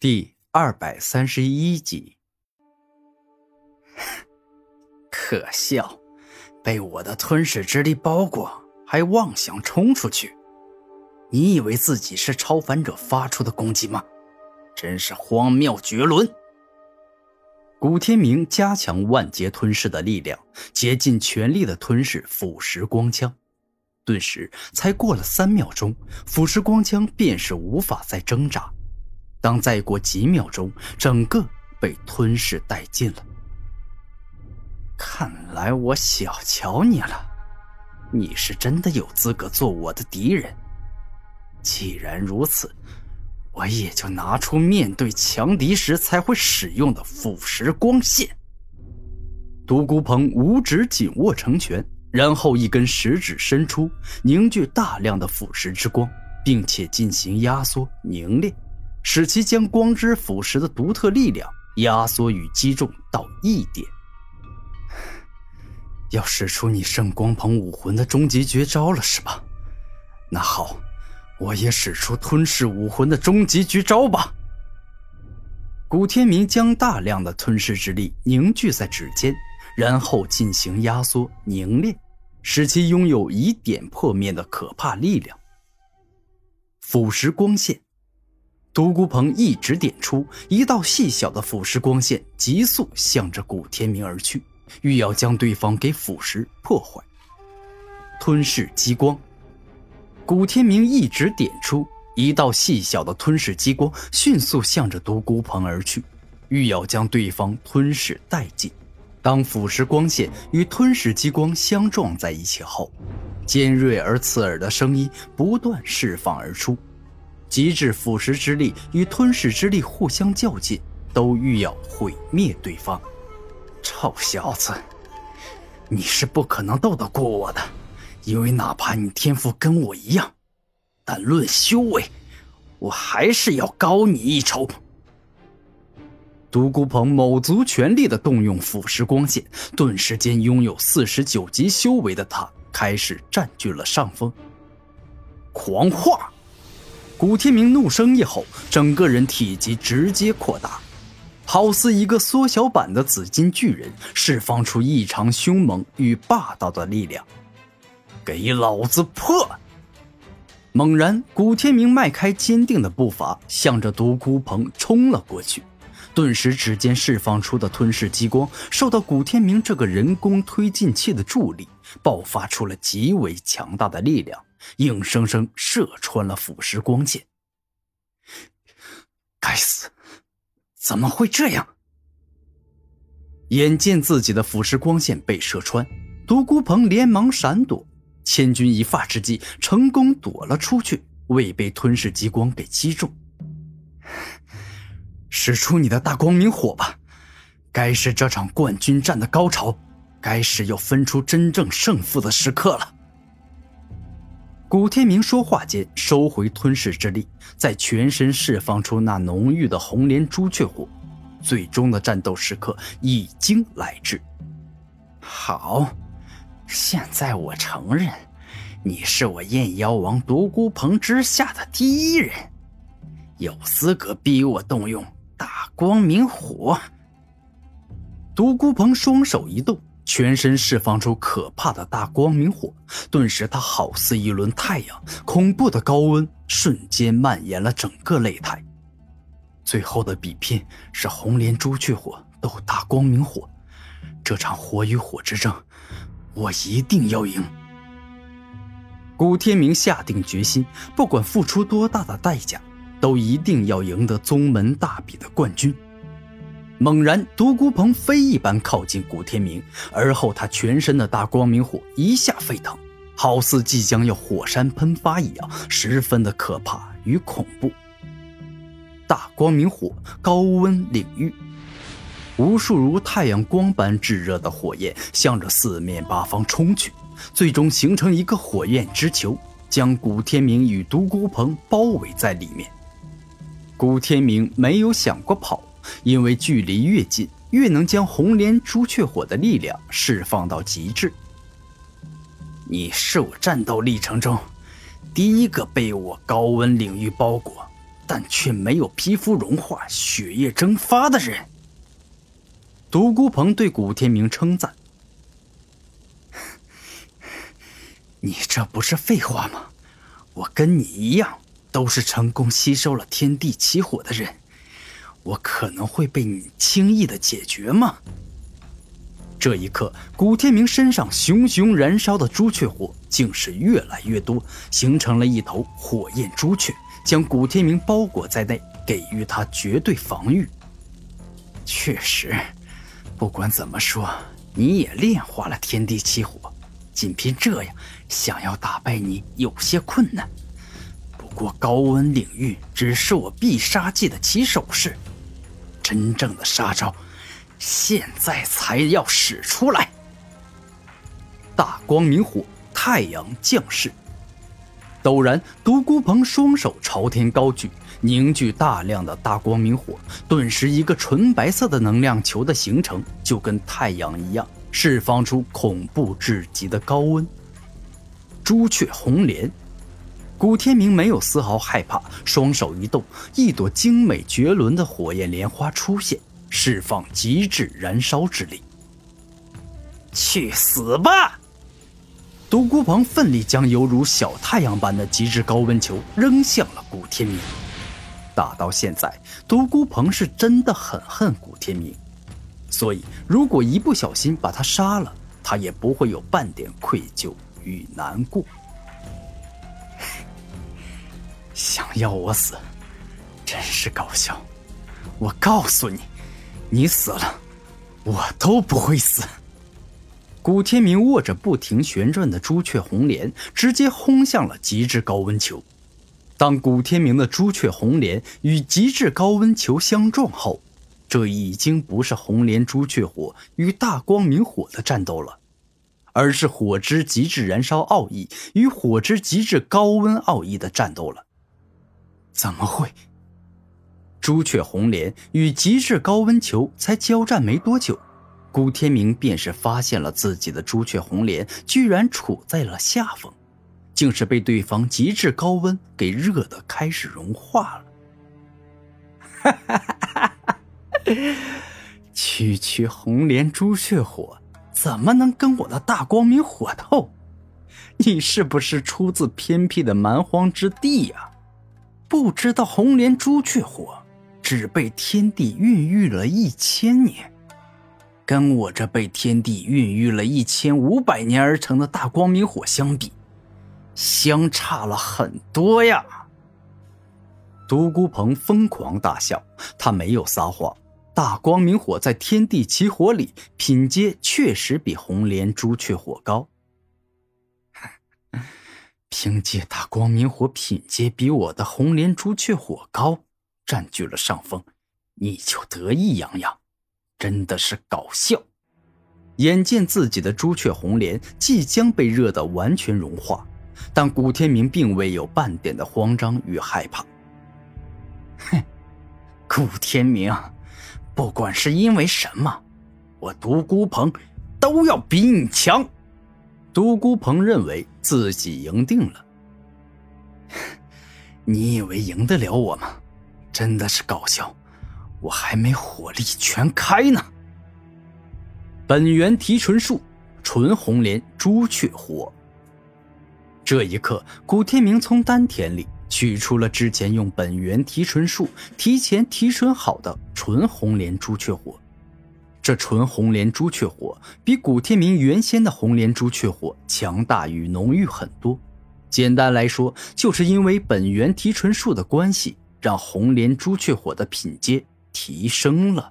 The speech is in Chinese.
第二百三十一集，可笑，被我的吞噬之力包裹，还妄想冲出去？你以为自己是超凡者发出的攻击吗？真是荒谬绝伦！古天明加强万劫吞噬的力量，竭尽全力的吞噬腐蚀光枪，顿时才过了三秒钟，腐蚀光枪便是无法再挣扎。当再过几秒钟，整个被吞噬殆尽了。看来我小瞧你了，你是真的有资格做我的敌人。既然如此，我也就拿出面对强敌时才会使用的腐蚀光线。独孤鹏五指紧握成拳，然后一根食指伸出，凝聚大量的腐蚀之光，并且进行压缩凝练。使其将光之腐蚀的独特力量压缩与击中到一点。要使出你圣光鹏武魂的终极绝招了，是吧？那好，我也使出吞噬武魂的终极绝招吧。古天明将大量的吞噬之力凝聚在指尖，然后进行压缩凝练，使其拥有以点破面的可怕力量。腐蚀光线。独孤鹏一指点出一道细小的腐蚀光线，急速向着古天明而去，欲要将对方给腐蚀破坏。吞噬激光，古天明一指点出一道细小的吞噬激光，迅速向着独孤鹏而去，欲要将对方吞噬殆尽。当腐蚀光线与吞噬激光相撞在一起后，尖锐而刺耳的声音不断释放而出。极致腐蚀之力与吞噬之力互相较劲，都欲要毁灭对方。臭小子，你是不可能斗得过我的，因为哪怕你天赋跟我一样，但论修为，我还是要高你一筹。独孤鹏卯足全力的动用腐蚀光线，顿时间拥有四十九级修为的他开始占据了上风。狂化！古天明怒声一吼，整个人体积直接扩大，好似一个缩小版的紫金巨人，释放出异常凶猛与霸道的力量。给老子破！猛然，古天明迈开坚定的步伐，向着独孤鹏冲了过去。顿时，指尖释放出的吞噬激光，受到古天明这个人工推进器的助力，爆发出了极为强大的力量。硬生生射穿了腐蚀光线。该死，怎么会这样？眼见自己的腐蚀光线被射穿，独孤鹏连忙闪躲，千钧一发之际，成功躲了出去，未被吞噬激光给击中。使出你的大光明火吧！该是这场冠军战的高潮，该是要分出真正胜负的时刻了。古天明说话间，收回吞噬之力，在全身释放出那浓郁的红莲朱雀火。最终的战斗时刻已经来至。好，现在我承认，你是我燕妖王独孤鹏之下的第一人，有资格逼我动用大光明火。独孤鹏双手一动。全身释放出可怕的大光明火，顿时他好似一轮太阳，恐怖的高温瞬间蔓延了整个擂台。最后的比拼是红莲朱雀火斗大光明火，这场火与火之争，我一定要赢。古天明下定决心，不管付出多大的代价，都一定要赢得宗门大比的冠军。猛然，独孤鹏飞一般靠近古天明，而后他全身的大光明火一下沸腾，好似即将要火山喷发一样，十分的可怕与恐怖。大光明火高温领域，无数如太阳光般炙热的火焰向着四面八方冲去，最终形成一个火焰之球，将古天明与独孤鹏包围在里面。古天明没有想过跑。因为距离越近，越能将红莲朱雀火的力量释放到极致。你是我战斗历程中第一个被我高温领域包裹、但却没有皮肤融化、血液蒸发的人。独孤鹏对古天明称赞：“你这不是废话吗？我跟你一样，都是成功吸收了天地起火的人，我可能会被你轻易的解决吗？”这一刻，古天明身上熊熊燃烧的朱雀火竟是越来越多，形成了一头火焰朱雀，将古天明包裹在内，给予他绝对防御。确实，不管怎么说，你也炼化了天地起火，仅凭这样，想要打败你有些困难。不过，高温领域只是我必杀技的起手式，真正的杀招。现在才要使出来！大光明火，太阳降世。陡然，独孤鹏双手朝天高举，凝聚大量的大光明火，顿时一个纯白色的能量球的形成，就跟太阳一样，释放出恐怖至极的高温。朱雀红莲，古天明没有丝毫害怕，双手一动，一朵精美绝伦的火焰莲花出现。释放极致燃烧之力，去死吧！独孤鹏奋力将犹如小太阳般的极致高温球扔向了古天明。打到现在，独孤鹏是真的很恨古天明，所以如果一不小心把他杀了，他也不会有半点愧疚与难过。要我死，真是搞笑！我告诉你。你死了，我都不会死。古天明握着不停旋转的朱雀红莲，直接轰向了极致高温球。当古天明的朱雀红莲与极致高温球相撞后，这已经不是红莲朱雀火与大光明火的战斗了，而是火之极致燃烧奥义与火之极致高温奥义的战斗了。怎么会？朱雀红莲与极致高温球才交战没多久，古天明便是发现了自己的朱雀红莲居然处在了下风，竟是被对方极致高温给热的开始融化了。哈哈哈哈哈！区区红莲朱雀火怎么能跟我的大光明火斗？你是不是出自偏僻的蛮荒之地呀？不知道红莲朱雀火？只被天地孕育了一千年，跟我这被天地孕育了一千五百年而成的大光明火相比，相差了很多呀！独孤鹏疯狂大笑，他没有撒谎，大光明火在天地奇火里品阶确实比红莲朱雀火高。凭借他光明火品阶比我的红莲朱雀火高。占据了上风，你就得意洋洋，真的是搞笑！眼见自己的朱雀红莲即将被热得完全融化，但古天明并未有半点的慌张与害怕。哼，古天明，不管是因为什么，我独孤鹏都要比你强。独孤鹏认为自己赢定了。你以为赢得了我吗？真的是搞笑，我还没火力全开呢。本源提纯术，纯红莲朱雀火。这一刻，古天明从丹田里取出了之前用本源提纯术提前提纯好的纯红莲朱雀火。这纯红莲朱雀火比古天明原先的红莲朱雀火强大与浓郁很多。简单来说，就是因为本源提纯术的关系。让红莲朱雀火的品阶提升了。